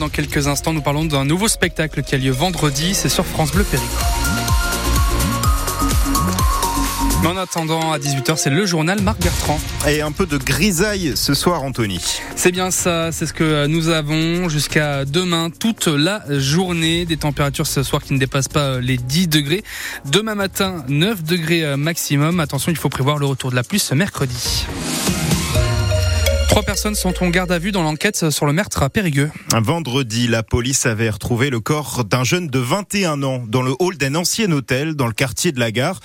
Dans quelques instants, nous parlons d'un nouveau spectacle qui a lieu vendredi, c'est sur France Bleu Périgord. Mais en attendant, à 18h, c'est le journal Marc Bertrand. Et un peu de grisaille ce soir, Anthony. C'est bien ça, c'est ce que nous avons jusqu'à demain, toute la journée. Des températures ce soir qui ne dépassent pas les 10 degrés. Demain matin, 9 degrés maximum. Attention, il faut prévoir le retour de la pluie ce mercredi. Trois personnes sont en garde à vue dans l'enquête sur le meurtre à Périgueux. Un vendredi, la police avait retrouvé le corps d'un jeune de 21 ans dans le hall d'un ancien hôtel dans le quartier de la gare.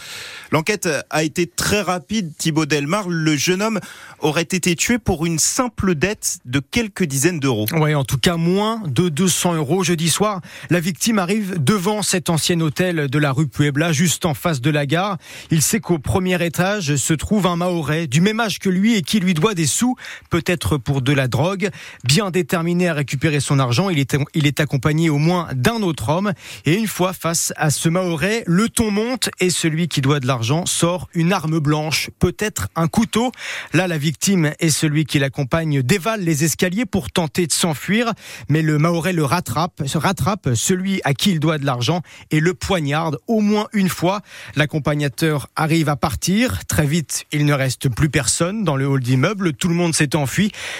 L'enquête a été très rapide. Thibaut Delmar, le jeune homme aurait été tué pour une simple dette de quelques dizaines d'euros. Oui, en tout cas moins de 200 euros. Jeudi soir, la victime arrive devant cet ancien hôtel de la rue Puebla, juste en face de la gare. Il sait qu'au premier étage se trouve un Mahorais du même âge que lui et qui lui doit des sous peut-être pour de la drogue. Bien déterminé à récupérer son argent, il est, il est accompagné au moins d'un autre homme. Et une fois face à ce Mahorais, le ton monte et celui qui doit de l'argent sort une arme blanche, peut-être un couteau. Là, la victime et celui qui l'accompagne dévalent les escaliers pour tenter de s'enfuir, mais le Mahorais le rattrape, rattrape celui à qui il doit de l'argent et le poignarde au moins une fois. L'accompagnateur arrive à partir. Très vite, il ne reste plus personne dans le hall d'immeuble. Tout le monde s'est enfui.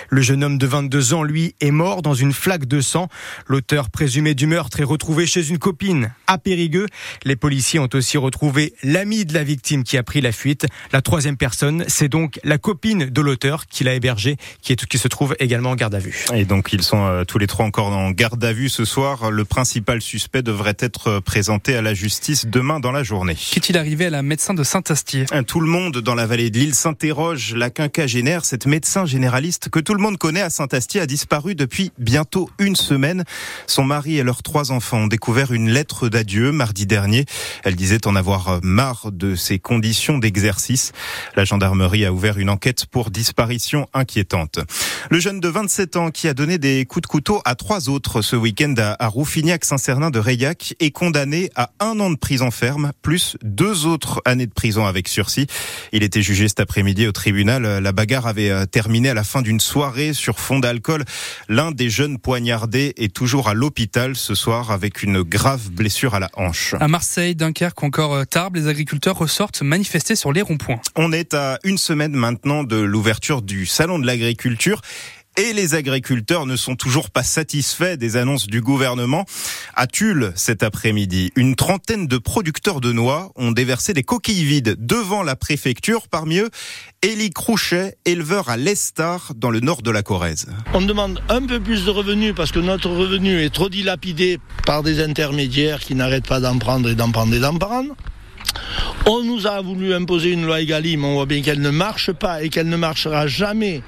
Le jeune homme de 22 ans, lui, est mort dans une flaque de sang. L'auteur présumé du meurtre est retrouvé chez une copine à Périgueux. Les policiers ont aussi retrouvé l'ami de la victime qui a pris la fuite. La troisième personne, c'est donc la copine de l'auteur qui l'a hébergé, qui, est, qui se trouve également en garde à vue. Et donc ils sont euh, tous les trois encore en garde à vue ce soir. Le principal suspect devrait être présenté à la justice demain dans la journée. Qu'est-il arrivé à la médecin de Saint-Astier? Tout le monde dans la vallée de l'île s'interroge. La quinquagénaire, cette médecin généraliste que tout le monde connaît à Saint-Astier, a disparu depuis bientôt une semaine. Son mari et leurs trois enfants ont découvert une lettre d'adieu mardi dernier. Elle disait en avoir marre de ses conditions d'exercice. La gendarmerie a ouvert une enquête pour disparition inquiétante. Le jeune de 27 ans qui a donné des coups de couteau à trois autres ce week-end à Rouffignac-Saint-Cernin de Reillac est condamné à un an de prison ferme plus deux autres années de prison avec sursis. Il était jugé cet après-midi au tribunal. La bagarre avait terminé à la fin d'une soirée sur fond d'alcool. L'un des jeunes poignardés est toujours à l'hôpital ce soir avec une grave blessure à la hanche. À Marseille, Dunkerque, encore Tarbes, les agriculteurs ressortent manifester sur les ronds-points. On est à une semaine maintenant de l'ouverture du salon de l'agriculture et les agriculteurs ne sont toujours pas satisfaits des annonces du gouvernement. À Tulle, cet après-midi, une trentaine de producteurs de noix ont déversé des coquilles vides devant la préfecture. Parmi eux, Élie Crouchet, éleveur à l'Estar, dans le nord de la Corrèze. On demande un peu plus de revenus parce que notre revenu est trop dilapidé par des intermédiaires qui n'arrêtent pas d'en prendre et d'en prendre et d'en prendre. On nous a voulu imposer une loi Egalim, on voit bien qu'elle ne marche pas et qu'elle ne marchera jamais.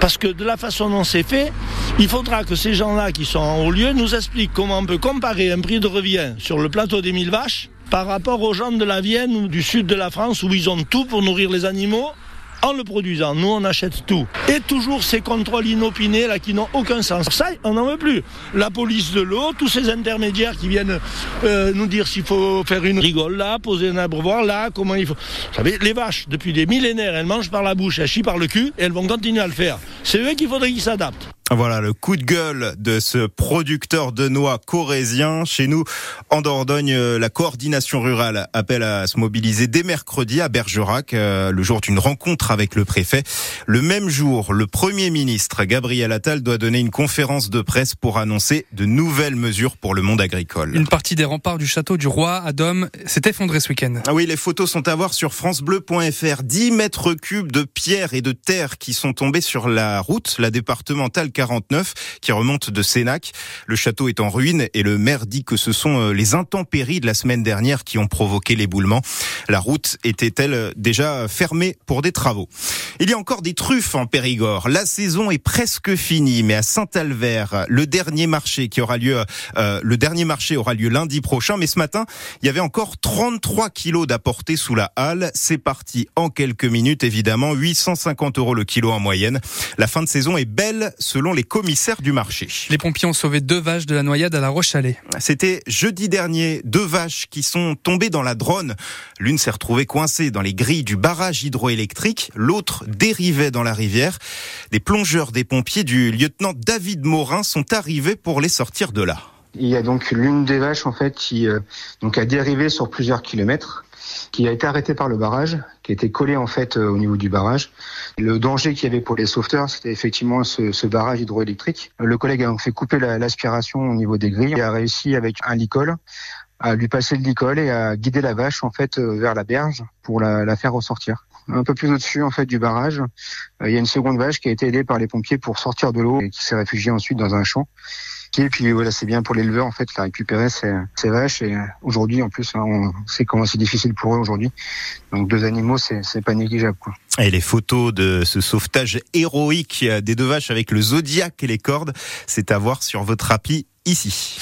Parce que de la façon dont c'est fait, il faudra que ces gens-là qui sont en haut lieu nous expliquent comment on peut comparer un prix de revient sur le plateau des mille vaches par rapport aux gens de la Vienne ou du sud de la France où ils ont tout pour nourrir les animaux en le produisant. Nous, on achète tout. Et toujours ces contrôles inopinés là qui n'ont aucun sens. Ça, on n'en veut plus. La police de l'eau, tous ces intermédiaires qui viennent euh, nous dire s'il faut faire une rigole là, poser un abreuvoir là, comment il faut. Vous savez, les vaches, depuis des millénaires, elles mangent par la bouche, elles chient par le cul et elles vont continuer à le faire. C'est eux qu'il faudrait qu'ils s'adaptent. Voilà le coup de gueule de ce producteur de noix corésien. Chez nous, en Dordogne, la coordination rurale appelle à se mobiliser dès mercredi à Bergerac, le jour d'une rencontre avec le préfet. Le même jour, le Premier ministre Gabriel Attal doit donner une conférence de presse pour annoncer de nouvelles mesures pour le monde agricole. Une partie des remparts du château du roi à Dôme s'est effondrée ce week-end. Ah oui, les photos sont à voir sur francebleu.fr. 10 mètres cubes de pierre et de terre qui sont tombés sur la route, la départementale 49 qui remonte de Sénac. Le château est en ruine et le maire dit que ce sont les intempéries de la semaine dernière qui ont provoqué l'éboulement. La route était-elle déjà fermée pour des travaux? Il y a encore des truffes en Périgord. La saison est presque finie, mais à Saint-Albert, le dernier marché qui aura lieu, euh, le dernier marché aura lieu lundi prochain. Mais ce matin, il y avait encore 33 kilos d'apportés sous la halle. C'est parti en quelques minutes, évidemment. 850 euros le kilo en moyenne. La fin de saison est belle selon les commissaires du marché. Les pompiers ont sauvé deux vaches de la noyade à la Roche-Alais. C'était jeudi dernier, deux vaches qui sont tombées dans la Dronne. L'une s'est retrouvée coincée dans les grilles du barrage hydroélectrique, l'autre dérivait dans la rivière. Des plongeurs des pompiers du lieutenant David Morin sont arrivés pour les sortir de là. Il y a donc l'une des vaches en fait qui euh, donc a dérivé sur plusieurs kilomètres, qui a été arrêtée par le barrage, qui été collée en fait euh, au niveau du barrage. Le danger qu'il y avait pour les sauveteurs, c'était effectivement ce, barrage hydroélectrique. Le collègue a fait couper l'aspiration au niveau des grilles et a réussi avec un licol à lui passer le licol et à guider la vache en fait euh, vers la berge pour la, la faire ressortir. Un peu plus au-dessus en fait du barrage, il y a une seconde vache qui a été aidée par les pompiers pour sortir de l'eau et qui s'est réfugiée ensuite dans un champ. Et puis voilà, c'est bien pour l'éleveur en fait, de récupérer ces, ces vaches. Et aujourd'hui, en plus, hein, on sait comment c'est difficile pour eux aujourd'hui. Donc deux animaux, c'est pas négligeable. Quoi. Et les photos de ce sauvetage héroïque des deux vaches avec le zodiaque et les cordes, c'est à voir sur votre appli ici.